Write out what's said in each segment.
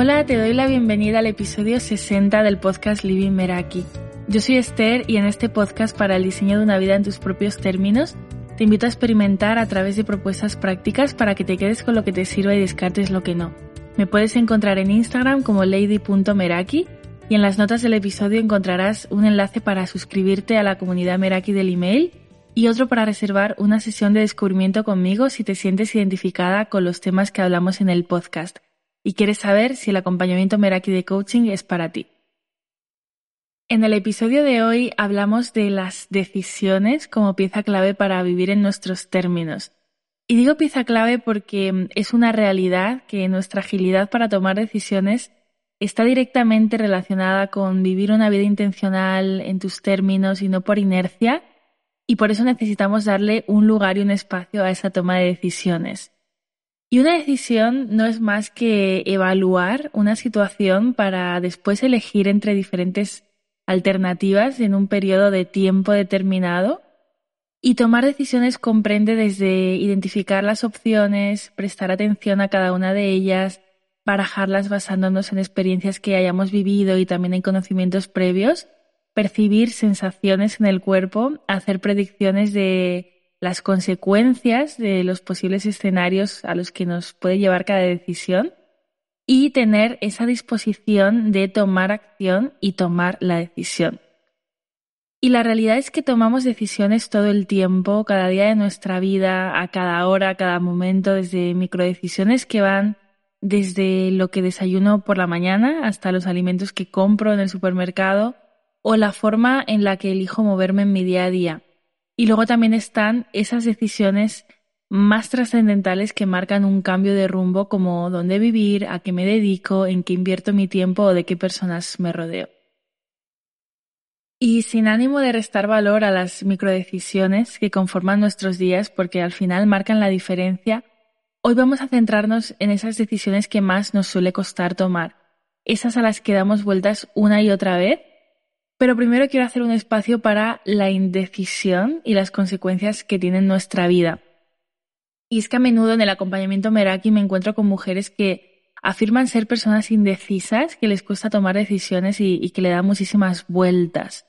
Hola, te doy la bienvenida al episodio 60 del podcast Living Meraki. Yo soy Esther y en este podcast para el diseño de una vida en tus propios términos, te invito a experimentar a través de propuestas prácticas para que te quedes con lo que te sirva y descartes lo que no. Me puedes encontrar en Instagram como lady.meraki y en las notas del episodio encontrarás un enlace para suscribirte a la comunidad Meraki del email y otro para reservar una sesión de descubrimiento conmigo si te sientes identificada con los temas que hablamos en el podcast y quieres saber si el acompañamiento Meraki de coaching es para ti. En el episodio de hoy hablamos de las decisiones como pieza clave para vivir en nuestros términos. Y digo pieza clave porque es una realidad que nuestra agilidad para tomar decisiones está directamente relacionada con vivir una vida intencional en tus términos y no por inercia, y por eso necesitamos darle un lugar y un espacio a esa toma de decisiones. Y una decisión no es más que evaluar una situación para después elegir entre diferentes alternativas en un periodo de tiempo determinado. Y tomar decisiones comprende desde identificar las opciones, prestar atención a cada una de ellas, barajarlas basándonos en experiencias que hayamos vivido y también en conocimientos previos, percibir sensaciones en el cuerpo, hacer predicciones de las consecuencias de los posibles escenarios a los que nos puede llevar cada decisión y tener esa disposición de tomar acción y tomar la decisión. Y la realidad es que tomamos decisiones todo el tiempo, cada día de nuestra vida, a cada hora, a cada momento, desde microdecisiones que van desde lo que desayuno por la mañana hasta los alimentos que compro en el supermercado o la forma en la que elijo moverme en mi día a día. Y luego también están esas decisiones más trascendentales que marcan un cambio de rumbo como dónde vivir, a qué me dedico, en qué invierto mi tiempo o de qué personas me rodeo. Y sin ánimo de restar valor a las microdecisiones que conforman nuestros días porque al final marcan la diferencia, hoy vamos a centrarnos en esas decisiones que más nos suele costar tomar, esas a las que damos vueltas una y otra vez pero primero quiero hacer un espacio para la indecisión y las consecuencias que tiene en nuestra vida. Y es que a menudo en el acompañamiento Meraki me encuentro con mujeres que afirman ser personas indecisas, que les cuesta tomar decisiones y que le dan muchísimas vueltas.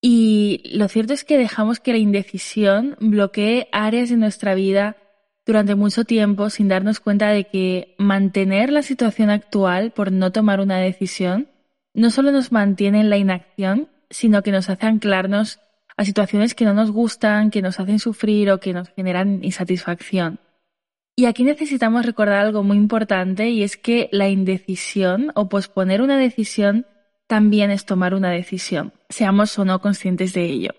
Y lo cierto es que dejamos que la indecisión bloquee áreas de nuestra vida durante mucho tiempo sin darnos cuenta de que mantener la situación actual por no tomar una decisión no solo nos mantiene en la inacción, sino que nos hace anclarnos a situaciones que no nos gustan, que nos hacen sufrir o que nos generan insatisfacción. Y aquí necesitamos recordar algo muy importante y es que la indecisión o posponer una decisión también es tomar una decisión, seamos o no conscientes de ello.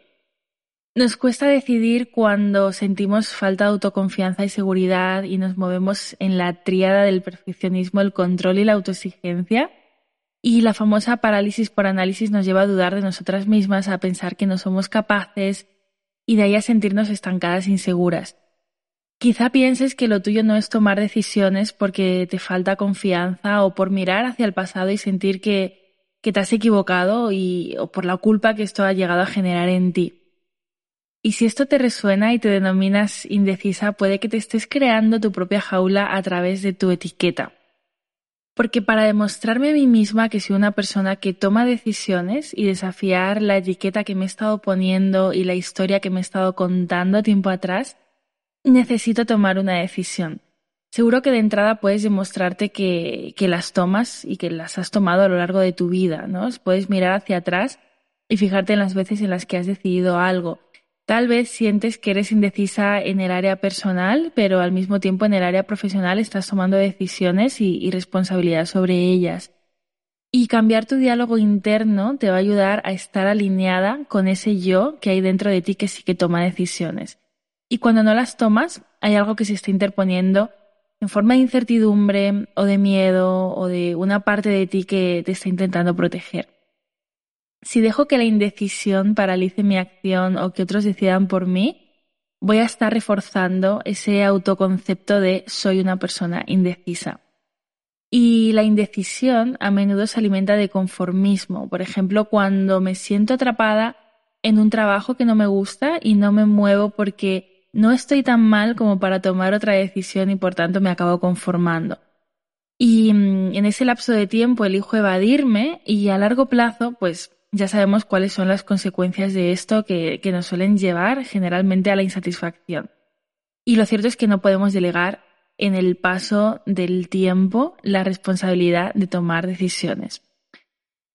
Nos cuesta decidir cuando sentimos falta de autoconfianza y seguridad y nos movemos en la tríada del perfeccionismo, el control y la autoexigencia y la famosa parálisis por análisis nos lleva a dudar de nosotras mismas, a pensar que no somos capaces y de ahí a sentirnos estancadas e inseguras. Quizá pienses que lo tuyo no es tomar decisiones porque te falta confianza o por mirar hacia el pasado y sentir que, que te has equivocado y, o por la culpa que esto ha llegado a generar en ti. Y si esto te resuena y te denominas indecisa, puede que te estés creando tu propia jaula a través de tu etiqueta. Porque para demostrarme a mí misma que soy una persona que toma decisiones y desafiar la etiqueta que me he estado poniendo y la historia que me he estado contando tiempo atrás, necesito tomar una decisión. Seguro que de entrada puedes demostrarte que, que las tomas y que las has tomado a lo largo de tu vida, ¿no? Puedes mirar hacia atrás y fijarte en las veces en las que has decidido algo Tal vez sientes que eres indecisa en el área personal, pero al mismo tiempo en el área profesional estás tomando decisiones y, responsabilidad sobre ellas. Y cambiar tu diálogo interno te va a ayudar a estar alineada con ese yo que hay dentro de ti que sí que toma decisiones. Y cuando no las tomas, hay algo que se está interponiendo en forma de incertidumbre o de miedo o de una parte de ti que te está intentando proteger. Si dejo que la indecisión paralice mi acción o que otros decidan por mí, voy a estar reforzando ese autoconcepto de soy una persona indecisa. Y la indecisión a menudo se alimenta de conformismo. Por ejemplo, cuando me siento atrapada en un trabajo que no me gusta y no me muevo porque no estoy tan mal como para tomar otra decisión y por tanto me acabo conformando. y mm, en ese lapso de tiempo elijo evadirme y a largo plazo, pues ya sabemos cuáles son las consecuencias de esto que, que nos suelen llevar generalmente a la insatisfacción. Y lo cierto es que no podemos delegar en el paso del tiempo la responsabilidad de tomar decisiones.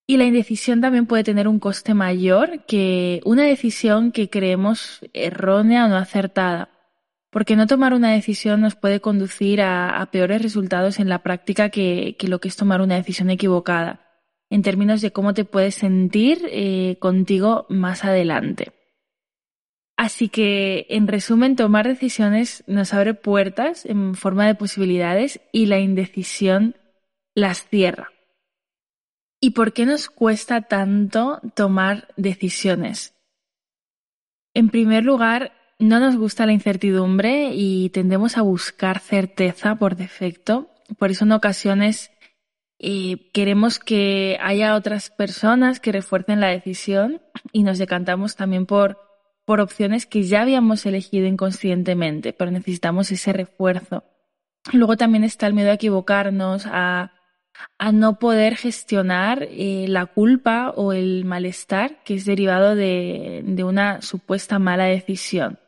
Y la indecisión también puede tener un coste mayor que una decisión que creemos errónea o no acertada, porque no tomar una decisión nos puede conducir a, peores resultados en la práctica que, lo que es tomar una decisión equivocada, en términos de cómo te puedes sentir eh, contigo más adelante. Así que, en resumen, tomar decisiones nos abre puertas en forma de posibilidades y la indecisión las cierra. ¿Y por qué nos cuesta tanto tomar decisiones? En primer lugar, no nos gusta la incertidumbre y tendemos a buscar certeza por defecto. Por eso en ocasiones eh, queremos que haya otras personas que refuercen la decisión y nos decantamos también por por opciones que ya habíamos elegido inconscientemente, pero necesitamos ese refuerzo. Luego también está el miedo a equivocarnos, a, no poder gestionar eh, la culpa o el malestar que es derivado de, una supuesta mala decisión.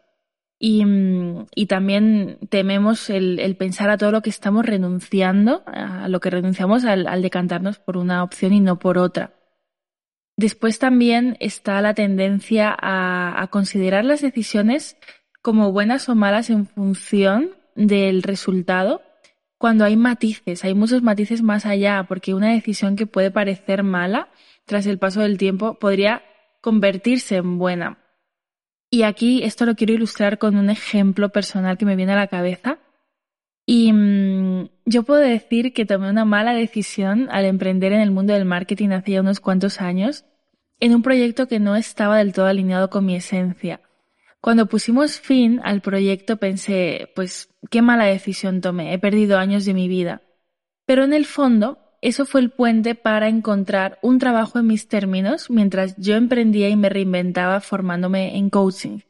Y, también tememos el, pensar a todo lo que estamos renunciando, a lo que renunciamos al decantarnos por una opción y no por otra. Después también está la tendencia a, considerar las decisiones como buenas o malas en función del resultado cuando hay matices, hay muchos matices más allá, porque una decisión que puede parecer mala tras el paso del tiempo podría convertirse en buena. Y aquí esto lo quiero ilustrar con un ejemplo personal que me viene a la cabeza. Y mm, yo puedo decir que tomé una mala decisión al emprender en el mundo del marketing hace unos cuantos años en un proyecto que no estaba del todo alineado con mi esencia. Cuando pusimos fin al proyecto pensé, pues qué mala decisión tomé, he perdido años de mi vida. Pero en el fondo, eso fue el puente para encontrar un trabajo en mis términos mientras yo emprendía y me reinventaba formándome en coaching.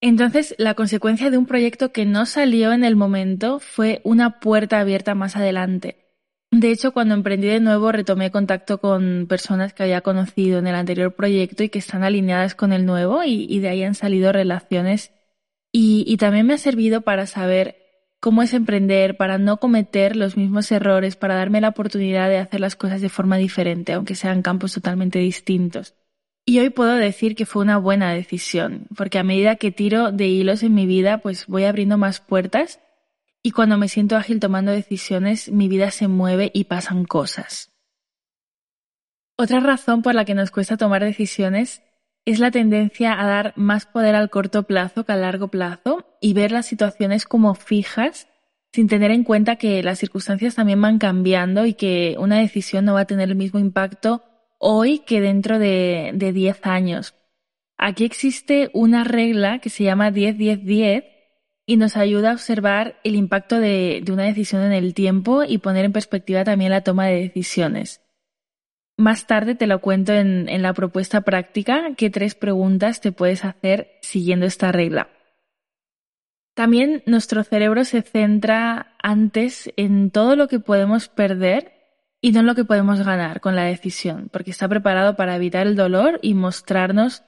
Entonces, la consecuencia de un proyecto que no salió en el momento fue una puerta abierta más adelante. De hecho, cuando emprendí de nuevo retomé contacto con personas que había conocido en el anterior proyecto y que están alineadas con el nuevo y, de ahí han salido relaciones. Y, también me ha servido para saber cómo es emprender, para no cometer los mismos errores, para darme la oportunidad de hacer las cosas de forma diferente, aunque sean campos totalmente distintos. Y hoy puedo decir que fue una buena decisión, porque a medida que tiro de hilos en mi vida, pues voy abriendo más puertas y cuando me siento ágil tomando decisiones, mi vida se mueve y pasan cosas. Otra razón por la que nos cuesta tomar decisiones es la tendencia a dar más poder al corto plazo que al largo plazo y ver las situaciones como fijas sin tener en cuenta que las circunstancias también van cambiando y que una decisión no va a tener el mismo impacto hoy que dentro de, de 10 años. Aquí existe una regla que se llama 10-10-10 y nos ayuda a observar el impacto de, una decisión en el tiempo y poner en perspectiva también la toma de decisiones. Más tarde te lo cuento en, la propuesta práctica qué tres preguntas te puedes hacer siguiendo esta regla. También nuestro cerebro se centra antes en todo lo que podemos perder y no en lo que podemos ganar con la decisión, porque está preparado para evitar el dolor y mostrarnos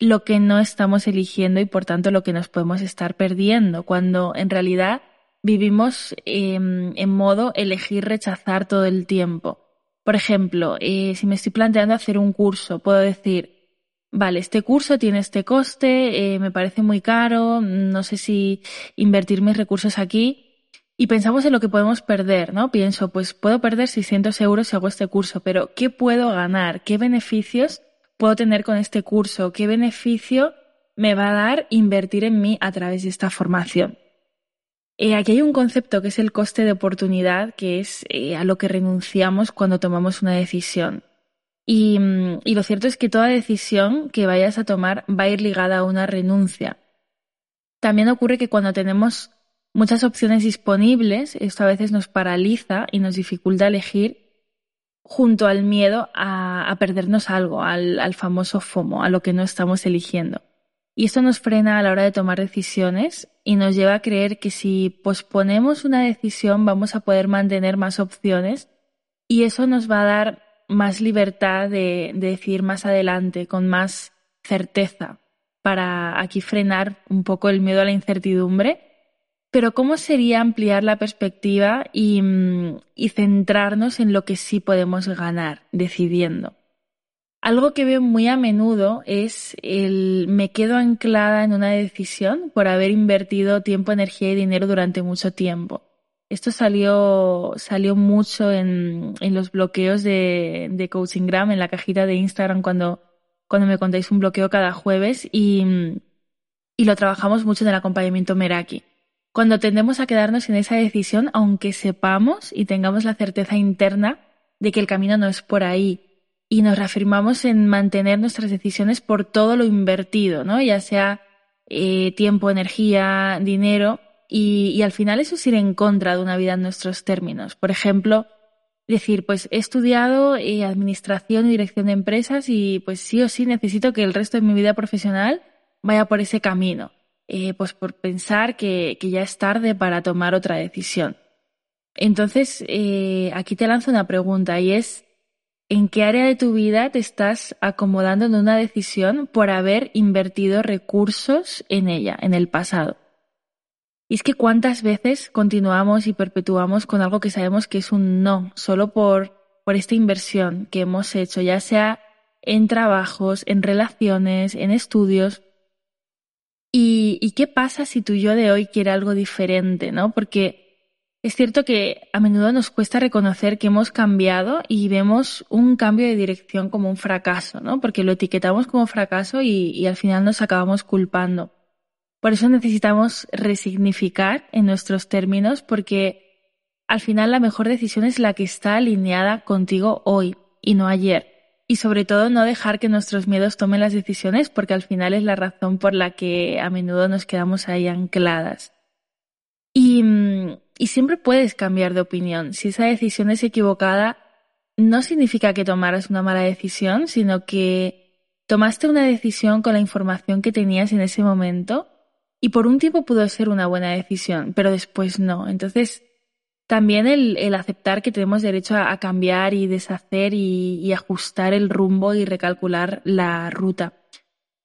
lo que no estamos eligiendo y por tanto lo que nos podemos estar perdiendo, cuando en realidad vivimos em, en modo elegir rechazar todo el tiempo. Por ejemplo, eh, si me estoy planteando hacer un curso, puedo decir, vale, este curso tiene este coste, eh, me parece muy caro, no sé si invertir mis recursos aquí. Y pensamos en lo que podemos perder, ¿no? Pienso, pues puedo perder 600 euros si hago este curso, pero ¿qué puedo ganar? ¿Qué beneficios puedo tener con este curso? ¿Qué beneficio me va a dar invertir en mí a través de esta formación? Eh, aquí hay un concepto que es el coste de oportunidad, que es eh, a lo que renunciamos cuando tomamos una decisión. Mm, y, lo cierto es que toda decisión que vayas a tomar va a ir ligada a una renuncia. También ocurre que cuando tenemos muchas opciones disponibles, esto a veces nos paraliza y nos dificulta elegir junto al miedo a, perdernos algo, al, famoso FOMO, a lo que no estamos eligiendo. Y esto nos frena a la hora de tomar decisiones y nos lleva a creer que si posponemos una decisión vamos a poder mantener más opciones y eso nos va a dar más libertad de, de decidir más adelante, con más certeza, para aquí frenar un poco el miedo a la incertidumbre. Pero ¿cómo sería ampliar la perspectiva y, mm, y centrarnos en lo que sí podemos ganar decidiendo? Algo que veo muy a menudo es el me quedo anclada en una decisión por haber invertido tiempo, energía y dinero durante mucho tiempo. Esto salió, salió mucho en, en los bloqueos de, de Coachingram, en la cajita de Instagram cuando, cuando me contáis un bloqueo cada jueves y, y lo trabajamos mucho en el acompañamiento Meraki. Cuando tendemos a quedarnos en esa decisión, aunque sepamos y tengamos la certeza interna de que el camino no es por ahí, y nos reafirmamos en mantener nuestras decisiones por todo lo invertido, ¿no? Ya sea eh, tiempo, energía, dinero, y, y, al final eso es ir en contra de una vida en nuestros términos. Por ejemplo, decir, pues he estudiado eh, administración y dirección de empresas y pues sí o sí necesito que el resto de mi vida profesional vaya por ese camino. Eh, pues por pensar que, que, ya es tarde para tomar otra decisión. Entonces, eh, aquí te lanzo una pregunta y es, en qué área de tu vida te estás acomodando en una decisión por haber invertido recursos en ella en el pasado. Y es que cuántas veces continuamos y perpetuamos con algo que sabemos que es un no, solo por, por esta inversión que hemos hecho, ya sea en trabajos, en relaciones, en estudios. ¿Y, y qué pasa si tu yo de hoy quiere algo diferente, no? Porque es cierto que a menudo nos cuesta reconocer que hemos cambiado y vemos un cambio de dirección como un fracaso, ¿no? Porque lo etiquetamos como fracaso y, al final nos acabamos culpando. Por eso necesitamos resignificar en nuestros términos porque al final la mejor decisión es la que está alineada contigo hoy y no ayer. Y sobre todo no dejar que nuestros miedos tomen las decisiones porque al final es la razón por la que a menudo nos quedamos ahí ancladas. Y, mm, y siempre puedes cambiar de opinión. Si esa decisión es equivocada, no significa que tomaras una mala decisión, sino que tomaste una decisión con la información que tenías en ese momento y por un tiempo pudo ser una buena decisión, pero después no. Entonces, también el, aceptar que tenemos derecho a, cambiar y deshacer y ajustar el rumbo y recalcular la ruta.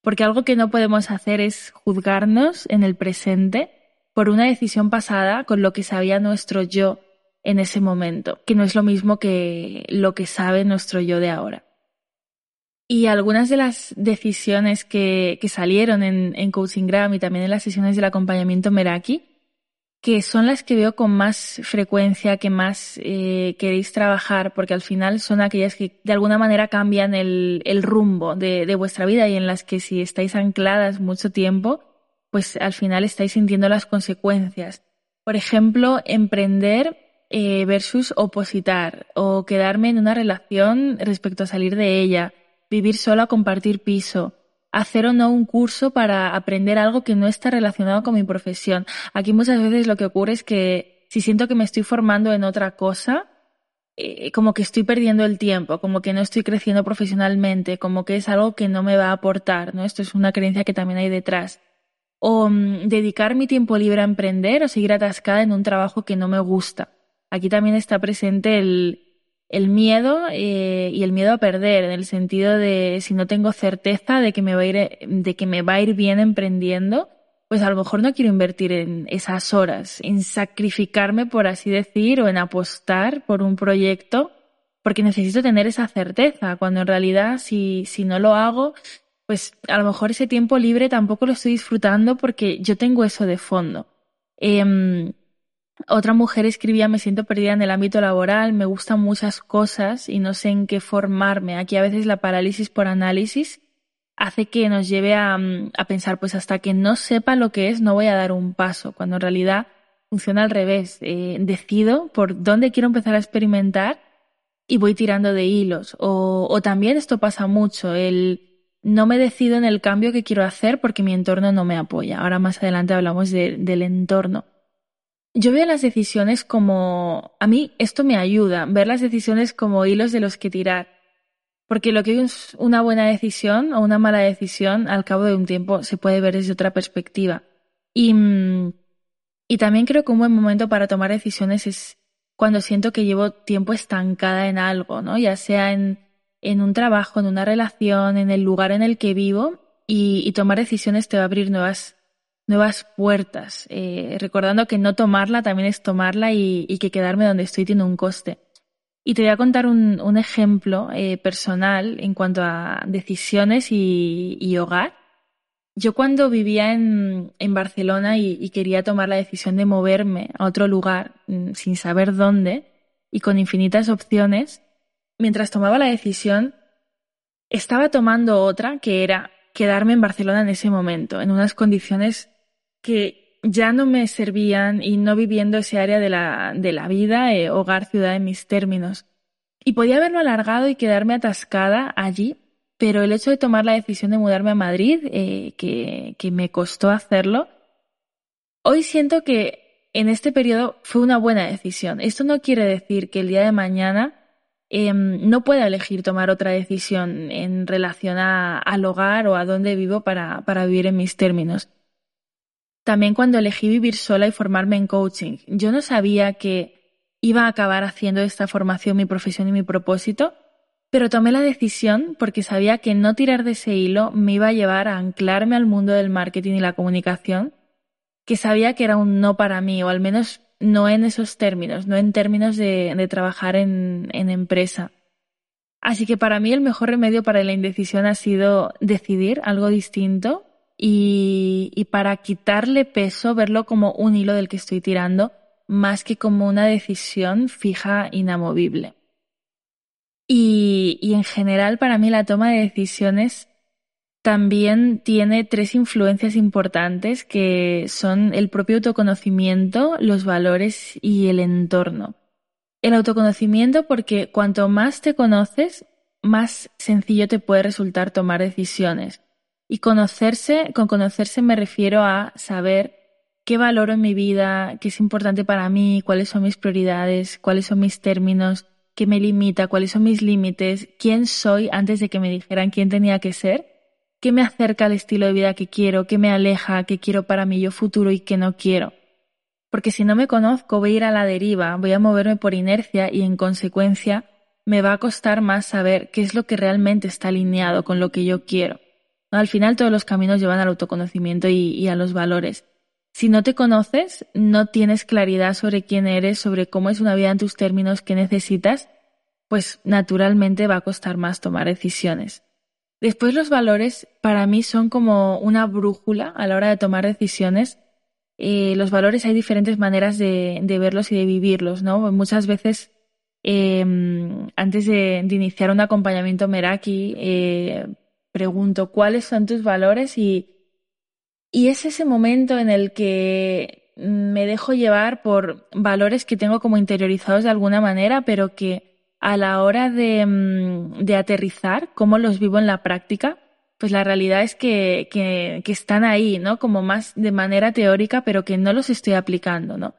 Porque algo que no podemos hacer es juzgarnos en el presente por una decisión pasada con lo que sabía nuestro yo en ese momento, que no es lo mismo que lo que sabe nuestro yo de ahora. Y algunas de las decisiones que, que salieron en, en Coachingram y también en las sesiones del acompañamiento Meraki, que son las que veo con más frecuencia, que más eh, queréis trabajar, porque al final son aquellas que de alguna manera cambian el, el rumbo de, de vuestra vida y en las que si estáis ancladas mucho tiempo, pues al final estáis sintiendo las consecuencias. Por ejemplo, emprender eh, versus opositar o quedarme en una relación respecto a salir de ella, vivir sola, compartir piso, hacer o no un curso para aprender algo que no está relacionado con mi profesión. Aquí muchas veces lo que ocurre es que si siento que me estoy formando en otra cosa, eh, como que estoy perdiendo el tiempo, como que no estoy creciendo profesionalmente, como que es algo que no me va a aportar, ¿no? Esto es una creencia que también hay detrás o mm, dedicar mi tiempo libre a emprender o seguir atascada en un trabajo que no me gusta. Aquí también está presente el, el miedo eh, y el miedo a perder, en el sentido de si no tengo certeza de que me va a ir, de que me va a ir bien emprendiendo, pues a lo mejor no quiero invertir en esas horas, en sacrificarme, por así decir, o en apostar por un proyecto, porque necesito tener esa certeza, cuando en realidad si, si no lo hago, pues a lo mejor ese tiempo libre tampoco lo estoy disfrutando porque yo tengo eso de fondo. Eh, otra mujer escribía, me siento perdida en el ámbito laboral, me gustan muchas cosas y no sé en qué formarme. Aquí a veces la parálisis por análisis hace que nos lleve a, a pensar, pues hasta que no sepa lo que es, no voy a dar un paso, cuando en realidad funciona al revés. Eh, decido por dónde quiero empezar a experimentar y voy tirando de hilos. O, o también esto pasa mucho, el no me decido en el cambio que quiero hacer porque mi entorno no me apoya. Ahora más adelante hablamos de, del entorno. Yo veo las decisiones como, a mí esto me ayuda, ver las decisiones como hilos de los que tirar. Porque lo que es una buena decisión o una mala decisión, al cabo de un tiempo se puede ver desde otra perspectiva. Y, y también creo que un buen momento para tomar decisiones es cuando siento que llevo tiempo estancada en algo, ¿no? Ya sea en, en un trabajo, en una relación, en el lugar en el que vivo, y, tomar decisiones te va a abrir nuevas, nuevas puertas. Eh, recordando que no tomarla también es tomarla y, que quedarme donde estoy tiene un coste. Y te voy a contar un, ejemplo eh, personal en cuanto a decisiones y, hogar. Yo cuando vivía en, Barcelona y, y, quería tomar la decisión de moverme a otro lugar mm, sin saber dónde y con infinitas opciones, mientras tomaba la decisión, estaba tomando otra que era quedarme en Barcelona en ese momento, en unas condiciones que ya no me servían y no viviendo ese área de la, de la vida, eh, hogar, ciudad en mis términos. Y podía haberlo alargado y quedarme atascada allí, pero el hecho de tomar la decisión de mudarme a Madrid, eh, que, que me costó hacerlo, hoy siento que en este periodo fue una buena decisión. Esto no quiere decir que el día de mañana eh, no pueda elegir tomar otra decisión en relación a, al hogar o a dónde vivo para vivir en mis términos. También cuando elegí vivir sola y formarme en coaching, yo no sabía que iba a acabar haciendo esta formación mi profesión y mi propósito, pero tomé la decisión porque sabía que no tirar de ese hilo me iba a llevar a anclarme al mundo del marketing y la comunicación, que sabía que era un no para mí, o al menos no en esos términos, no en términos de, trabajar en, en empresa. Así que para mí el mejor remedio para la indecisión ha sido decidir algo distinto y, y para quitarle peso, verlo como un hilo del que estoy tirando, más que como una decisión fija, inamovible. Y, y en general, para mí la toma de decisiones también tiene tres influencias importantes que son el propio autoconocimiento, los valores y el entorno. El autoconocimiento porque cuanto más te conoces, más sencillo te puede resultar tomar decisiones. Y conocerse, con conocerse me refiero a saber qué valoro en mi vida, qué es importante para mí, cuáles son mis prioridades, cuáles son mis términos, qué me limita, cuáles son mis límites, quién soy antes de que me dijeran quién tenía que ser, qué me acerca al estilo de vida que quiero, qué me aleja, qué quiero para mi yo futuro y qué no quiero. Porque si no me conozco voy a ir a la deriva, voy a moverme por inercia y en consecuencia me va a costar más saber qué es lo que realmente está alineado con lo que yo quiero. Al final todos los caminos llevan al autoconocimiento y, a los valores. Si no te conoces, no tienes claridad sobre quién eres, sobre cómo es una vida en tus términos, qué necesitas, pues naturalmente va a costar más tomar decisiones. Después los valores para mí son como una brújula a la hora de tomar decisiones. Eh, los valores hay diferentes maneras de, verlos y de vivirlos, ¿no? Muchas veces em, antes de, iniciar un acompañamiento Meraki, eh, pregunto cuáles son tus valores y, y es ese momento en el que me dejo llevar por valores que tengo como interiorizados de alguna manera, pero que a la hora de, mm, de aterrizar, cómo los vivo en la práctica, pues la realidad es que, que, están ahí, ¿no? Como más de manera teórica, pero que no los estoy aplicando, ¿no?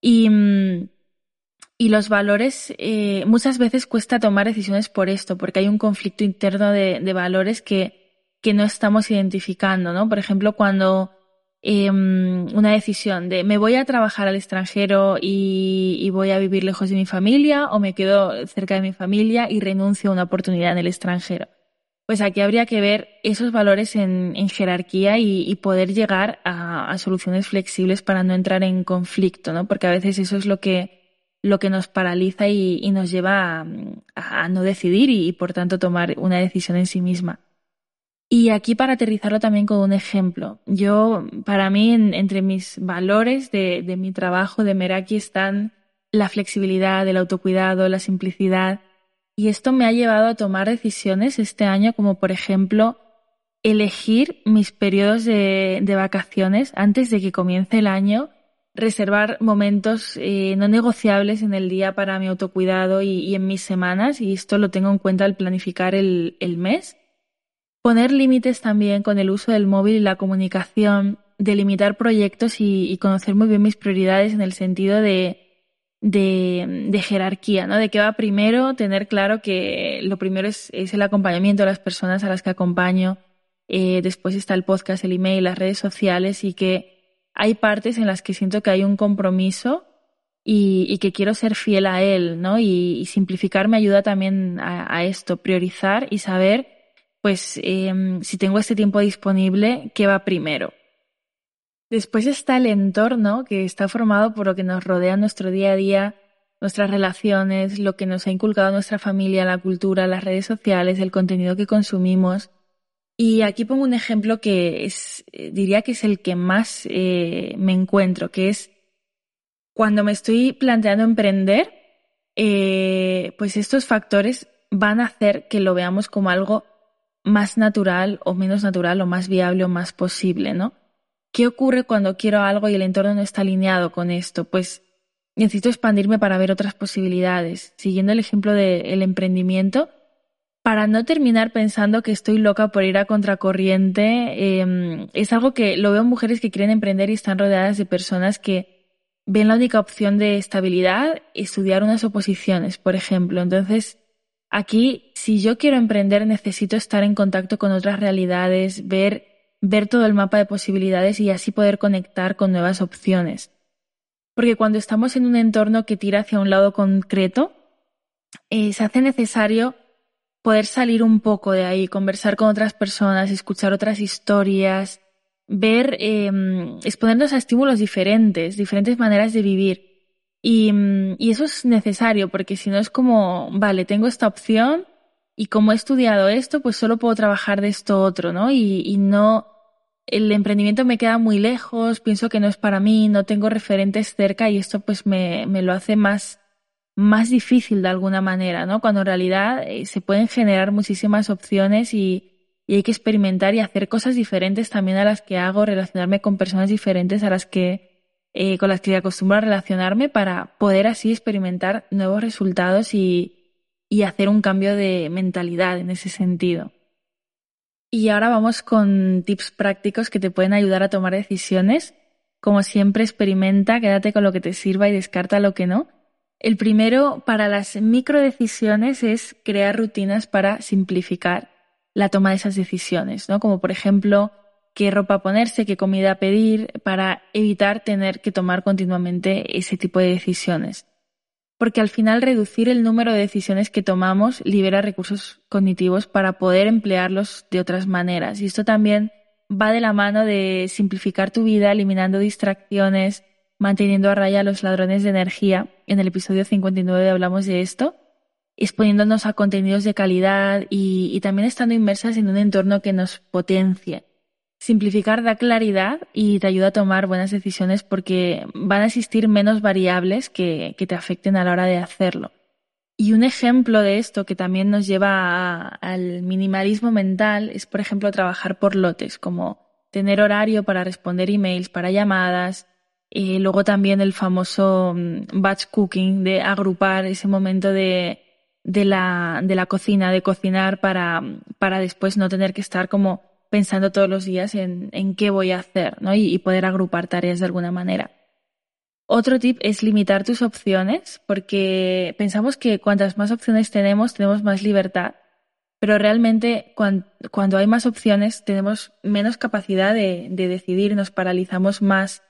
Y, mm, y los valores, eh, muchas veces cuesta tomar decisiones por esto, porque hay un conflicto interno de, de valores que, que no estamos identificando, ¿no? Por ejemplo, cuando eh, una decisión de me voy a trabajar al extranjero y, y, voy a vivir lejos de mi familia o me quedo cerca de mi familia y renuncio a una oportunidad en el extranjero. Pues aquí habría que ver esos valores en, en jerarquía y, poder llegar a, soluciones flexibles para no entrar en conflicto, ¿no? Porque a veces eso es lo que lo que nos paraliza y, nos lleva a, no decidir y, por tanto tomar una decisión en sí misma. Y aquí para aterrizarlo también con un ejemplo. Yo, para mí, en, entre mis valores de, mi trabajo de Meraki están la flexibilidad, el autocuidado, la simplicidad. Y esto me ha llevado a tomar decisiones este año como por ejemplo elegir mis periodos de, vacaciones antes de que comience el año reservar momentos eh, no negociables en el día para mi autocuidado y, y, en mis semanas, y esto lo tengo en cuenta al planificar el mes. Poner límites también con el uso del móvil y la comunicación, delimitar proyectos y, y, conocer muy bien mis prioridades en el sentido de de, jerarquía, ¿no? De qué va primero, tener claro que lo primero es, el acompañamiento de las personas a las que acompaño, eh, después está el podcast, el email, las redes sociales y que hay partes en las que siento que hay un compromiso y, que quiero ser fiel a él, ¿no? Y, simplificar me ayuda también a, esto, priorizar y saber, pues, em, si tengo este tiempo disponible, qué va primero. Después está el entorno que está formado por lo que nos rodea nuestro día a día, nuestras relaciones, lo que nos ha inculcado nuestra familia, la cultura, las redes sociales, el contenido que consumimos. Y aquí pongo un ejemplo que es, eh, diría que es el que más eh, me encuentro, que es cuando me estoy planteando emprender, eh, pues estos factores van a hacer que lo veamos como algo más natural o menos natural o más viable o más posible, ¿no? ¿Qué ocurre cuando quiero algo y el entorno no está alineado con esto? Pues necesito expandirme para ver otras posibilidades. Siguiendo el ejemplo del emprendimiento, para no terminar pensando que estoy loca por ir a contracorriente, em, es algo que lo veo en mujeres que quieren emprender y están rodeadas de personas que ven la única opción de estabilidad estudiar unas oposiciones, por ejemplo. Entonces, aquí, si yo quiero emprender, necesito estar en contacto con otras realidades, ver ver todo el mapa de posibilidades y así poder conectar con nuevas opciones. Porque cuando estamos en un entorno que tira hacia un lado concreto, eh, se hace necesario poder salir un poco de ahí, conversar con otras personas, escuchar otras historias, ver, em, exponernos a estímulos diferentes, diferentes maneras de vivir. Y, y, eso es necesario, porque si no es como, vale, tengo esta opción y como he estudiado esto, pues solo puedo trabajar de esto otro, ¿no? Y, y no, el emprendimiento me queda muy lejos, pienso que no es para mí, no tengo referentes cerca y esto pues me, me lo hace más, más difícil de alguna manera, ¿no? Cuando en realidad eh, se pueden generar muchísimas opciones y, y hay que experimentar y hacer cosas diferentes también a las que hago, relacionarme con personas diferentes a las que, eh, con las que acostumbro a relacionarme para poder así experimentar nuevos resultados y, y hacer un cambio de mentalidad en ese sentido. Y ahora vamos con tips prácticos que te pueden ayudar a tomar decisiones. Como siempre, experimenta, quédate con lo que te sirva y descarta lo que no. El primero para las microdecisiones es crear rutinas para simplificar la toma de esas decisiones, ¿no? Como por ejemplo, qué ropa ponerse, qué comida pedir, para evitar tener que tomar continuamente ese tipo de decisiones porque al final reducir el número de decisiones que tomamos libera recursos cognitivos para poder emplearlos de otras maneras. Y esto también va de la mano de simplificar tu vida, eliminando distracciones, manteniendo a raya a los ladrones de energía. En el episodio 59 hablamos de esto, exponiéndonos a contenidos de calidad y, y también estando inmersas en un entorno que nos potencie. Simplificar da claridad y te ayuda a tomar buenas decisiones porque van a existir menos variables que, te afecten a la hora de hacerlo. Y un ejemplo de esto que también nos lleva al minimalismo mental es, por ejemplo, trabajar por lotes, como tener horario para responder emails, para llamadas, y luego también el famoso mm, batch cooking, de agrupar ese momento de, de, la, de la cocina, de cocinar para, para después no tener que estar como pensando todos los días en, en qué voy a hacer ¿no? y, poder agrupar tareas de alguna manera. Otro tip es limitar tus opciones, porque pensamos que cuantas más opciones tenemos, tenemos más libertad, pero realmente cuando, hay más opciones tenemos menos capacidad de, de, decidir, nos paralizamos más,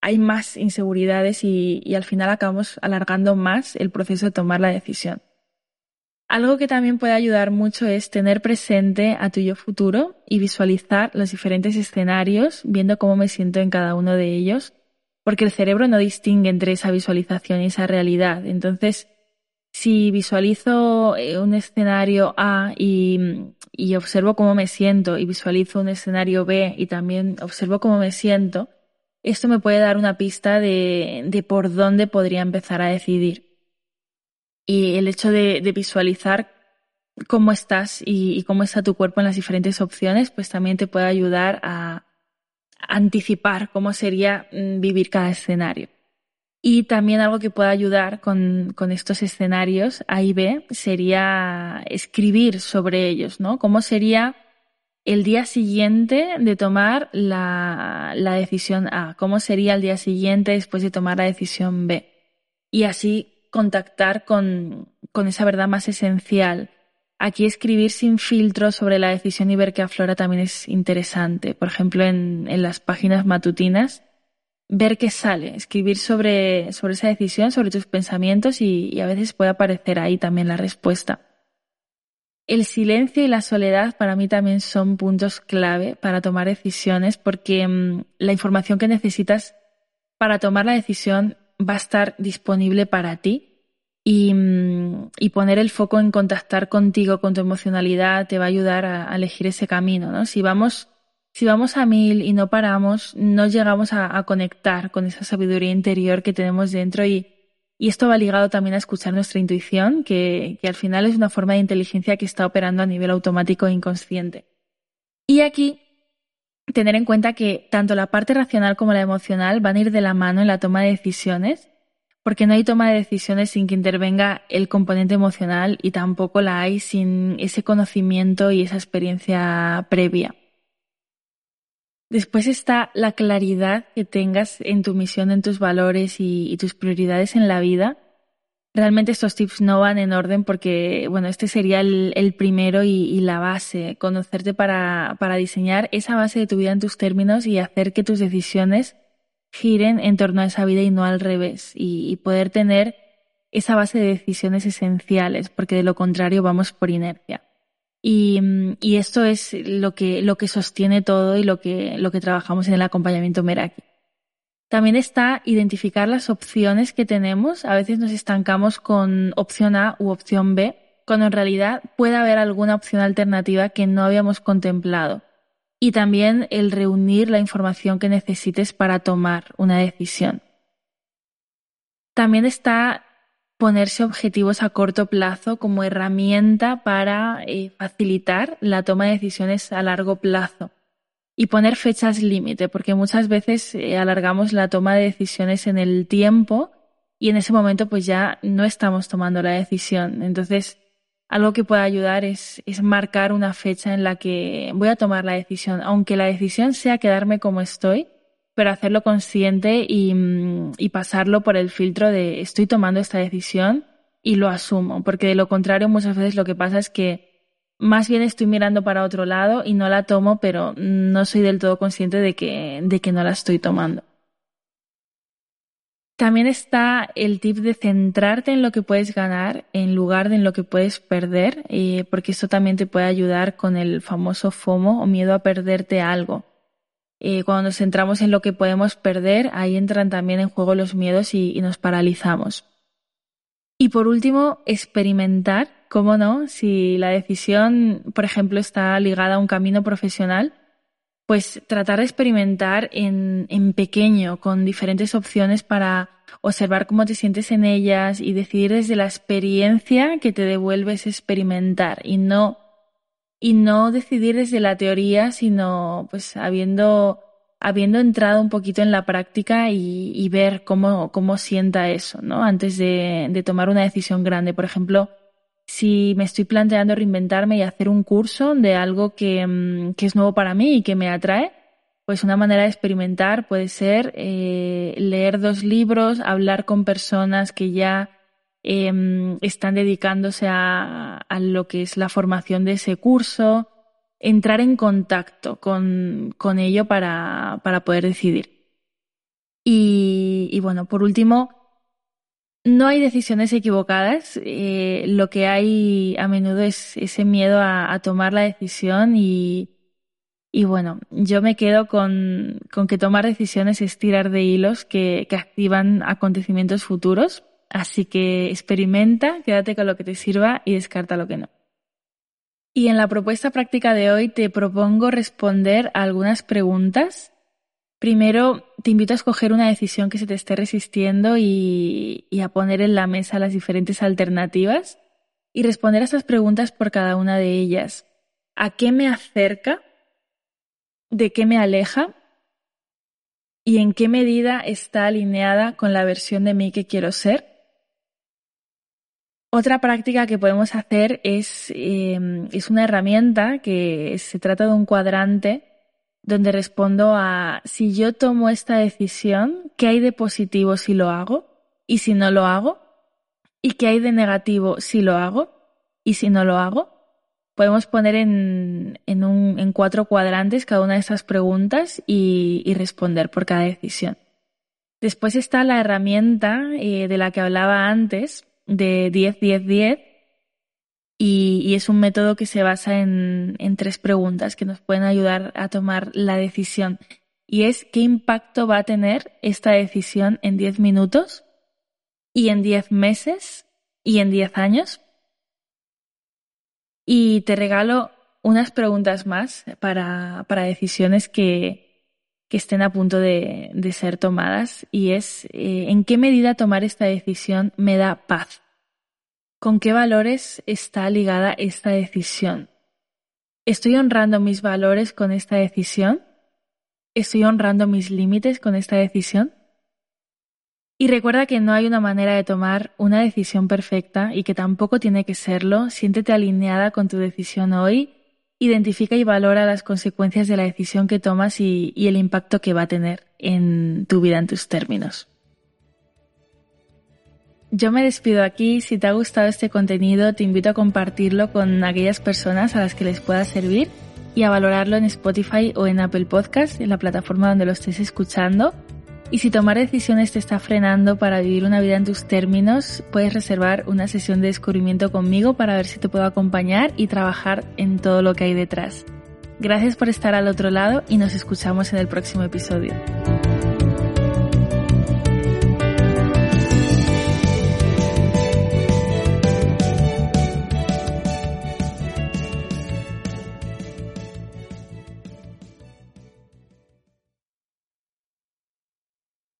hay más inseguridades y, y al final acabamos alargando más el proceso de tomar la decisión. Algo que también puede ayudar mucho es tener presente a tu yo futuro y visualizar los diferentes escenarios, viendo cómo me siento en cada uno de ellos, porque el cerebro no distingue entre esa visualización y esa realidad. Entonces, si visualizo eh, un escenario A y, observo cómo me siento y visualizo un escenario B y también observo cómo me siento, esto me puede dar una pista de, de por dónde podría empezar a decidir. Y el hecho de, visualizar cómo estás y, cómo está tu cuerpo en las diferentes opciones, pues también te puede ayudar a anticipar cómo sería mm, vivir cada escenario. Y también algo que puede ayudar con, estos escenarios A y B sería escribir sobre ellos, ¿no? ¿Cómo sería el día siguiente de tomar la, la decisión A? ¿Cómo sería el día siguiente después de tomar la decisión B? y así contactar con, con esa verdad más esencial. Aquí escribir sin filtro sobre la decisión y ver qué aflora también es interesante. Por ejemplo, en, en las páginas matutinas, ver qué sale, escribir sobre, sobre esa decisión, sobre tus pensamientos y, y a veces puede aparecer ahí también la respuesta. El silencio y la soledad para mí también son puntos clave para tomar decisiones porque mm, la información que necesitas para tomar la decisión va a estar disponible para ti y, mm, y, poner el foco en contactar contigo, con tu emocionalidad, te va a ayudar a, elegir ese camino, ¿no? Si vamos, si vamos a mil y no paramos, no llegamos a, conectar con esa sabiduría interior que tenemos dentro y, esto va ligado también a escuchar nuestra intuición, que al final es una forma de inteligencia que está operando a nivel automático e inconsciente. Y aquí tener en cuenta que tanto la parte racional como la emocional van a ir de la mano en la toma de decisiones, porque no hay toma de decisiones sin que intervenga el componente emocional y tampoco la hay sin ese conocimiento y esa experiencia previa. Después está la claridad que tengas en tu misión, en tus valores y, y, tus prioridades en la vida. Realmente estos tips no van en orden porque, bueno, este sería el, primero y, y, la base, conocerte para, para diseñar esa base de tu vida en tus términos y hacer que tus decisiones giren en torno a esa vida y no al revés y, y poder tener esa base de decisiones esenciales porque de lo contrario vamos por inercia. Y, y, esto es lo que, lo que sostiene todo y lo que, lo que trabajamos en el acompañamiento Meraki. También está identificar las opciones que tenemos. A veces nos estancamos con opción A u opción B, cuando en realidad puede haber alguna opción alternativa que no habíamos contemplado. Y también el reunir la información que necesites para tomar una decisión. También está ponerse objetivos a corto plazo como herramienta para eh, facilitar la toma de decisiones a largo plazo y poner fechas límite, porque muchas veces eh, alargamos la toma de decisiones en el tiempo y en ese momento pues ya no estamos tomando la decisión. Entonces, algo que puede ayudar es, marcar una fecha en la que voy a tomar la decisión, aunque la decisión sea quedarme como estoy, pero hacerlo consciente y, y, pasarlo por el filtro de estoy tomando esta decisión y lo asumo, porque de lo contrario muchas veces lo que pasa es que más bien estoy mirando para otro lado y no la tomo, pero no soy del todo consciente de que, de que no la estoy tomando. También está el tip de centrarte en lo que puedes ganar en lugar de en lo que puedes perder, eh, porque esto también te puede ayudar con el famoso FOMO o miedo a perderte algo. Eh, cuando nos centramos en lo que podemos perder, ahí entran también en juego los miedos y, y nos paralizamos. Y por último, experimentar, cómo no, si la decisión, por ejemplo, está ligada a un camino profesional, pues tratar de experimentar en, en pequeño, con diferentes opciones para observar cómo te sientes en ellas y decidir desde la experiencia que te devuelves experimentar y no y no decidir desde la teoría, sino pues habiendo, habiendo entrado un poquito en la práctica y, ver cómo, cómo sienta eso, ¿no? Antes de tomar una decisión grande. Por ejemplo, si me estoy planteando reinventarme y hacer un curso de algo que, mm, que es nuevo para mí y que me atrae, pues una manera de experimentar puede ser eh, leer dos libros, hablar con personas que ya eh, están dedicándose a, lo que es la formación de ese curso, entrar en contacto con, con ello para, para, poder decidir. Y, bueno, por último, no hay decisiones equivocadas. Eh, lo que hay a menudo es ese miedo a, tomar la decisión y, y bueno, yo me quedo con, con que tomar decisiones es tirar de hilos que, que activan acontecimientos futuros Así que experimenta, quédate con lo que te sirva y descarta lo que no. Y en la propuesta práctica de hoy te propongo responder a algunas preguntas. Primero, te invito a escoger una decisión que se te esté resistiendo y, a poner en la mesa las diferentes alternativas y responder a esas preguntas por cada una de ellas. ¿A qué me acerca? ¿De qué me aleja? ¿Y en qué medida está alineada con la versión de mí que quiero ser? Otra práctica que podemos hacer es, eh, es una herramienta que se trata de un cuadrante donde respondo a si yo tomo esta decisión, ¿qué hay de positivo si lo hago? y si no lo hago, y qué hay de negativo si lo hago y si no lo hago. Podemos poner en, en, cuatro cuadrantes cada una de estas preguntas y, responder por cada decisión. Después está la herramienta eh, de la que hablaba antes, de 10-10-10, y, es un método que se basa en, tres preguntas que nos pueden ayudar a tomar la decisión. Y es qué impacto va a tener esta decisión en 10 minutos y en 10 meses y en 10 años. Y te regalo unas preguntas más para, para decisiones que, que, estén a punto de, de ser tomadas y es eh, en qué medida tomar esta decisión me da paz. ¿Con qué valores está ligada esta decisión? ¿Estoy honrando mis valores con esta decisión? ¿Estoy honrando mis límites con esta decisión? Y recuerda que no hay una manera de tomar una decisión perfecta y que tampoco tiene que serlo. Siéntete alineada con tu decisión hoy. Identifica y valora las consecuencias de la decisión que tomas y, y el impacto que va a tener en tu vida en tus términos. Yo me despido aquí. Si te ha gustado este contenido, te invito a compartirlo con aquellas personas a las que les pueda servir y a valorarlo en Spotify o en Apple Podcast, en la plataforma donde lo estés escuchando. Y si tomar decisiones te está frenando para vivir una vida en tus términos, puedes reservar una sesión de descubrimiento conmigo para ver si te puedo acompañar y trabajar en todo lo que hay detrás. Gracias por estar al otro lado y nos escuchamos en el próximo episodio.